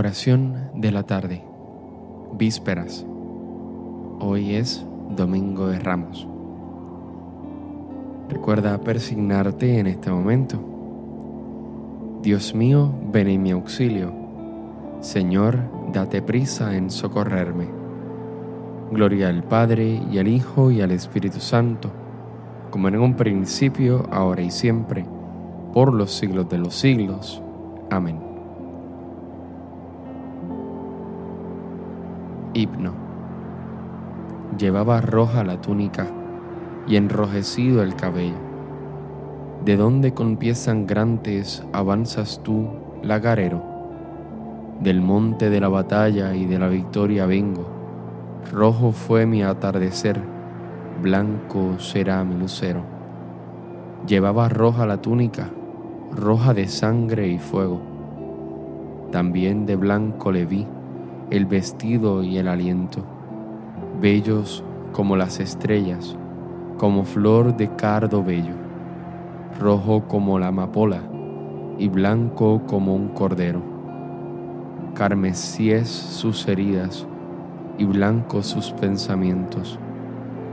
Oración de la tarde. Vísperas. Hoy es Domingo de Ramos. Recuerda persignarte en este momento. Dios mío, ven en mi auxilio. Señor, date prisa en socorrerme. Gloria al Padre y al Hijo y al Espíritu Santo, como en un principio, ahora y siempre, por los siglos de los siglos. Amén. Himno. Llevaba roja la túnica y enrojecido el cabello. ¿De dónde con pies sangrantes avanzas tú, lagarero? Del monte de la batalla y de la victoria vengo. Rojo fue mi atardecer, blanco será mi lucero. Llevaba roja la túnica, roja de sangre y fuego. También de blanco le vi el vestido y el aliento, bellos como las estrellas, como flor de cardo bello, rojo como la amapola y blanco como un cordero. Carmesíes sus heridas y blancos sus pensamientos.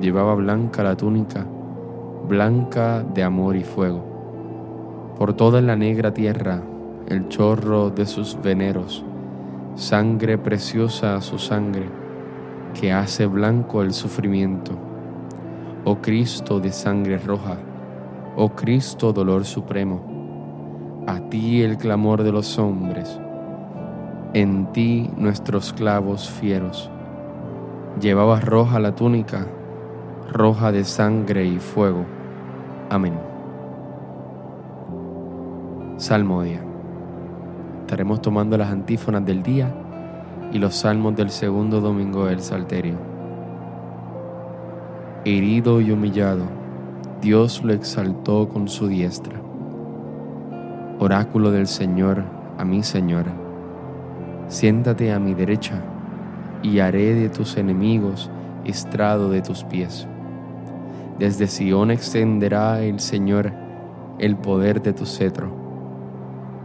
Llevaba blanca la túnica, blanca de amor y fuego. Por toda la negra tierra el chorro de sus veneros sangre preciosa a su sangre, que hace blanco el sufrimiento. Oh Cristo de sangre roja, oh Cristo dolor supremo, a ti el clamor de los hombres, en ti nuestros clavos fieros. Llevabas roja la túnica, roja de sangre y fuego. Amén. Salmodia estaremos tomando las antífonas del día y los salmos del segundo domingo del Salterio. Herido y humillado, Dios lo exaltó con su diestra. Oráculo del Señor a mi Señor, siéntate a mi derecha y haré de tus enemigos estrado de tus pies. Desde Sión extenderá el Señor el poder de tu cetro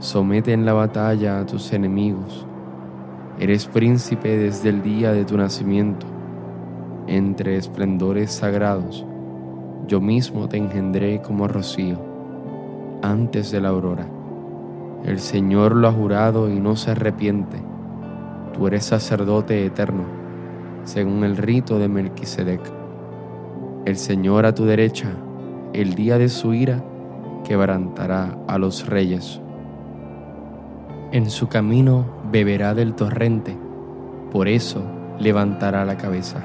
somete en la batalla a tus enemigos. Eres príncipe desde el día de tu nacimiento. Entre esplendores sagrados, yo mismo te engendré como rocío, antes de la aurora. El Señor lo ha jurado y no se arrepiente. Tú eres sacerdote eterno, según el rito de Melquisedec. El Señor a tu derecha, el día de su ira, quebrantará a los reyes. En su camino beberá del torrente, por eso levantará la cabeza.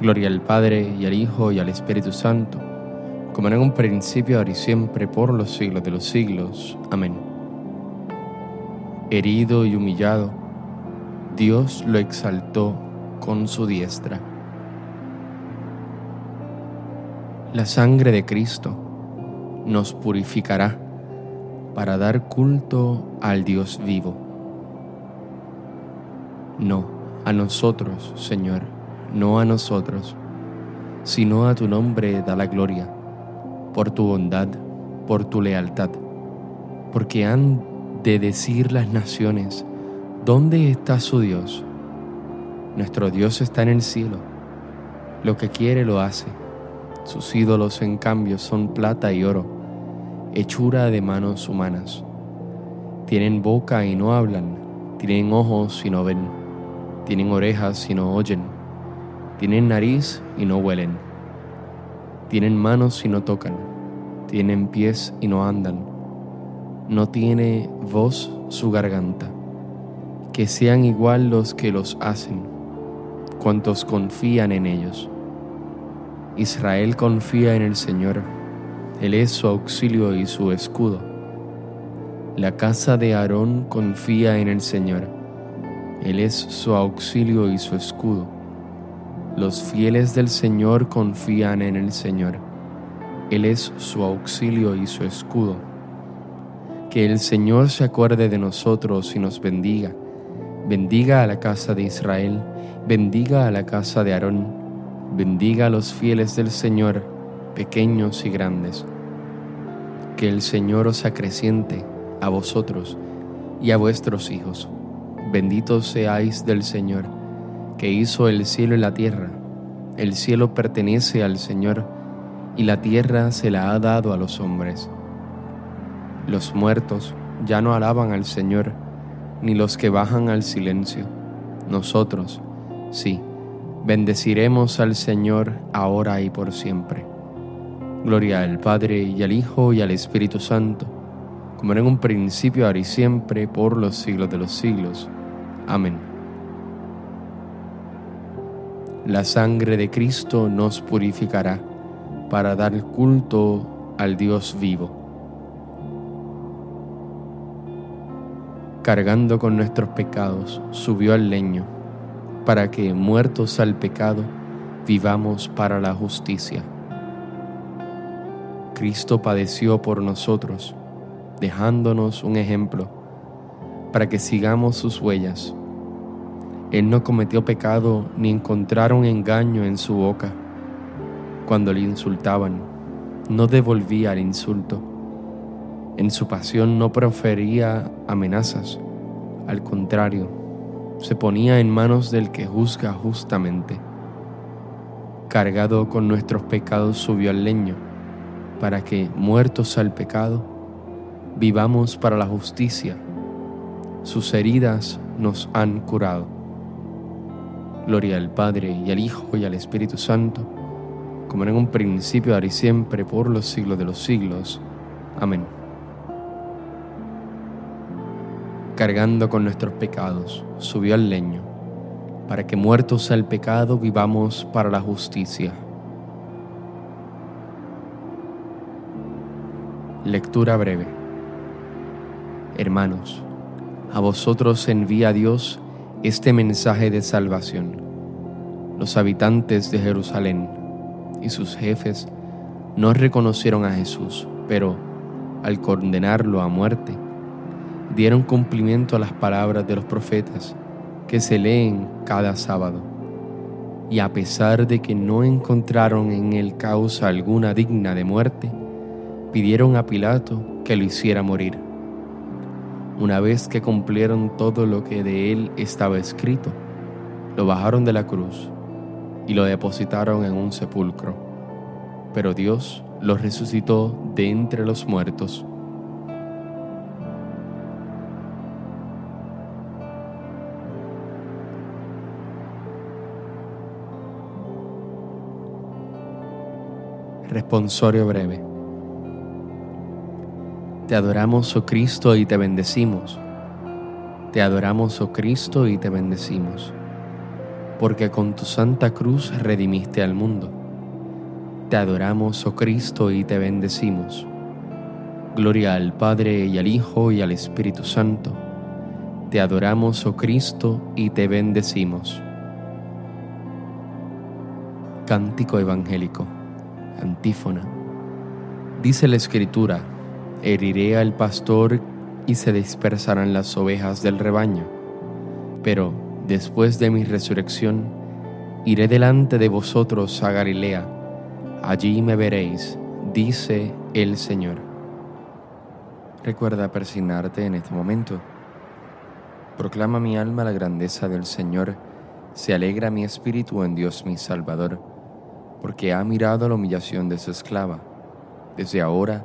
Gloria al Padre y al Hijo y al Espíritu Santo, como en un principio, ahora y siempre, por los siglos de los siglos. Amén. Herido y humillado, Dios lo exaltó con su diestra. La sangre de Cristo nos purificará para dar culto al Dios vivo. No a nosotros, Señor, no a nosotros, sino a tu nombre da la gloria, por tu bondad, por tu lealtad, porque han de decir las naciones, ¿dónde está su Dios? Nuestro Dios está en el cielo, lo que quiere lo hace, sus ídolos en cambio son plata y oro hechura de manos humanas. Tienen boca y no hablan, tienen ojos y no ven, tienen orejas y no oyen, tienen nariz y no huelen, tienen manos y no tocan, tienen pies y no andan, no tiene voz su garganta. Que sean igual los que los hacen, cuantos confían en ellos. Israel confía en el Señor él es su auxilio y su escudo. La casa de Aarón confía en el Señor. Él es su auxilio y su escudo. Los fieles del Señor confían en el Señor. Él es su auxilio y su escudo. Que el Señor se acuerde de nosotros y nos bendiga. Bendiga a la casa de Israel, bendiga a la casa de Aarón, bendiga a los fieles del Señor pequeños y grandes. Que el Señor os acreciente a vosotros y a vuestros hijos, benditos seáis del Señor, que hizo el cielo y la tierra. El cielo pertenece al Señor, y la tierra se la ha dado a los hombres. Los muertos ya no alaban al Señor, ni los que bajan al silencio. Nosotros, sí, bendeciremos al Señor ahora y por siempre. Gloria al Padre y al Hijo y al Espíritu Santo, como era en un principio, ahora y siempre, por los siglos de los siglos. Amén. La sangre de Cristo nos purificará para dar culto al Dios vivo. Cargando con nuestros pecados, subió al leño, para que, muertos al pecado, vivamos para la justicia. Cristo padeció por nosotros, dejándonos un ejemplo para que sigamos sus huellas. Él no cometió pecado ni encontraron engaño en su boca. Cuando le insultaban, no devolvía el insulto. En su pasión no profería amenazas. Al contrario, se ponía en manos del que juzga justamente. Cargado con nuestros pecados subió al leño para que, muertos al pecado, vivamos para la justicia. Sus heridas nos han curado. Gloria al Padre y al Hijo y al Espíritu Santo, como en un principio, ahora y siempre, por los siglos de los siglos. Amén. Cargando con nuestros pecados, subió al leño, para que muertos al pecado vivamos para la justicia. Lectura breve. Hermanos, a vosotros envía Dios este mensaje de salvación. Los habitantes de Jerusalén y sus jefes no reconocieron a Jesús, pero al condenarlo a muerte, dieron cumplimiento a las palabras de los profetas que se leen cada sábado. Y a pesar de que no encontraron en él causa alguna digna de muerte, pidieron a Pilato que lo hiciera morir. Una vez que cumplieron todo lo que de él estaba escrito, lo bajaron de la cruz y lo depositaron en un sepulcro. Pero Dios lo resucitó de entre los muertos. Responsorio breve. Te adoramos, oh Cristo, y te bendecimos. Te adoramos, oh Cristo, y te bendecimos, porque con tu santa cruz redimiste al mundo. Te adoramos, oh Cristo, y te bendecimos. Gloria al Padre y al Hijo y al Espíritu Santo. Te adoramos, oh Cristo, y te bendecimos. Cántico Evangélico. Antífona. Dice la Escritura, heriré al pastor y se dispersarán las ovejas del rebaño. Pero después de mi resurrección, iré delante de vosotros a Galilea, allí me veréis, dice el Señor. Recuerda persignarte en este momento. Proclama mi alma la grandeza del Señor, se alegra mi espíritu en Dios mi Salvador, porque ha mirado la humillación de su esclava. Desde ahora,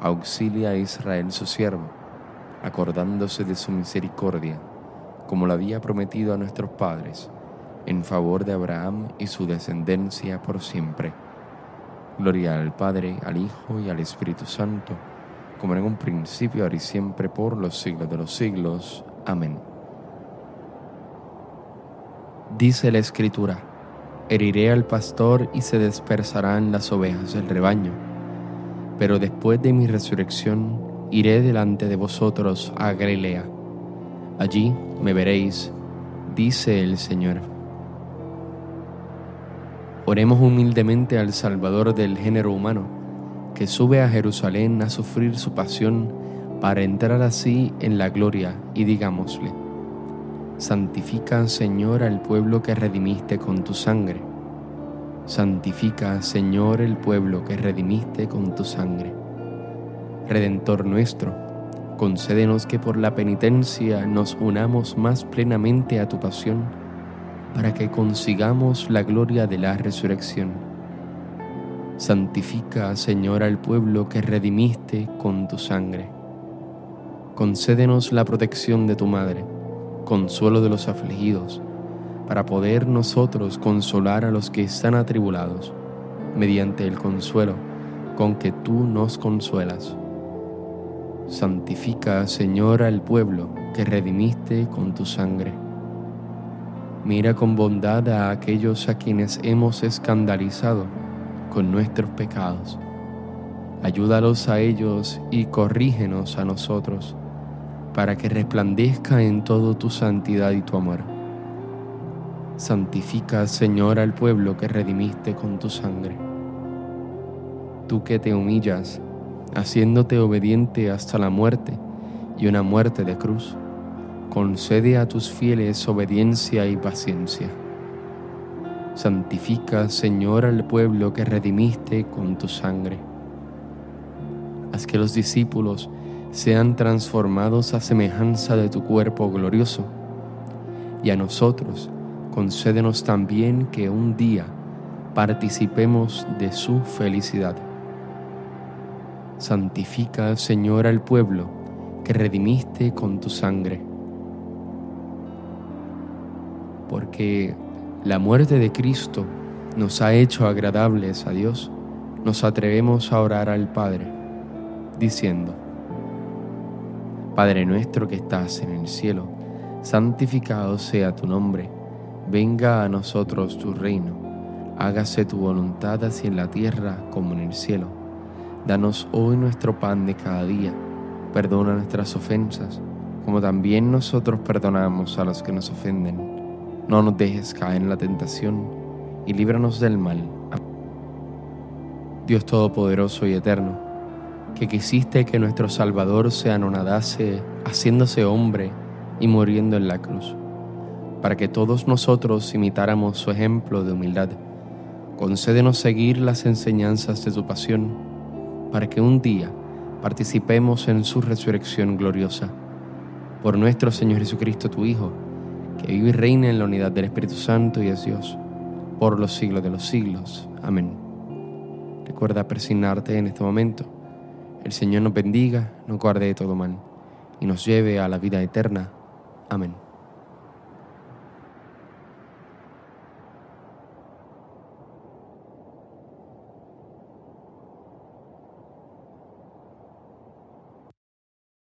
auxilia a Israel su siervo, acordándose de su misericordia, como lo había prometido a nuestros padres, en favor de Abraham y su descendencia por siempre. Gloria al Padre, al Hijo y al Espíritu Santo, como en un principio, ahora y siempre, por los siglos de los siglos. Amén. Dice la Escritura, heriré al pastor y se dispersarán las ovejas del rebaño pero después de mi resurrección iré delante de vosotros a Galilea. Allí me veréis, dice el Señor. Oremos humildemente al Salvador del género humano, que sube a Jerusalén a sufrir su pasión para entrar así en la gloria, y digámosle, Santifica, Señor, al pueblo que redimiste con tu sangre. Santifica, Señor, el pueblo que redimiste con tu sangre. Redentor nuestro, concédenos que por la penitencia nos unamos más plenamente a tu pasión, para que consigamos la gloria de la resurrección. Santifica, Señor, al pueblo que redimiste con tu sangre. Concédenos la protección de tu Madre consuelo de los afligidos, para poder nosotros consolar a los que están atribulados, mediante el consuelo con que tú nos consuelas. Santifica, Señor, al pueblo que redimiste con tu sangre. Mira con bondad a aquellos a quienes hemos escandalizado con nuestros pecados. Ayúdalos a ellos y corrígenos a nosotros para que resplandezca en todo tu santidad y tu amor. Santifica, Señor, al pueblo que redimiste con tu sangre. Tú que te humillas, haciéndote obediente hasta la muerte y una muerte de cruz, concede a tus fieles obediencia y paciencia. Santifica, Señor, al pueblo que redimiste con tu sangre. Haz que los discípulos sean transformados a semejanza de tu cuerpo glorioso. Y a nosotros concédenos también que un día participemos de su felicidad. Santifica, Señor, al pueblo que redimiste con tu sangre. Porque la muerte de Cristo nos ha hecho agradables a Dios, nos atrevemos a orar al Padre, diciendo, Padre nuestro que estás en el cielo, santificado sea tu nombre, venga a nosotros tu reino, hágase tu voluntad así en la tierra como en el cielo. Danos hoy nuestro pan de cada día, perdona nuestras ofensas, como también nosotros perdonamos a los que nos ofenden. No nos dejes caer en la tentación y líbranos del mal. Dios Todopoderoso y Eterno, que quisiste que nuestro Salvador se anonadase haciéndose hombre y muriendo en la cruz, para que todos nosotros imitáramos su ejemplo de humildad. Concédenos seguir las enseñanzas de tu pasión, para que un día participemos en su resurrección gloriosa. Por nuestro Señor Jesucristo, tu Hijo, que vive y reina en la unidad del Espíritu Santo y es Dios, por los siglos de los siglos. Amén. Recuerda persignarte en este momento el Señor nos bendiga, nos guarde de todo mal y nos lleve a la vida eterna. Amén.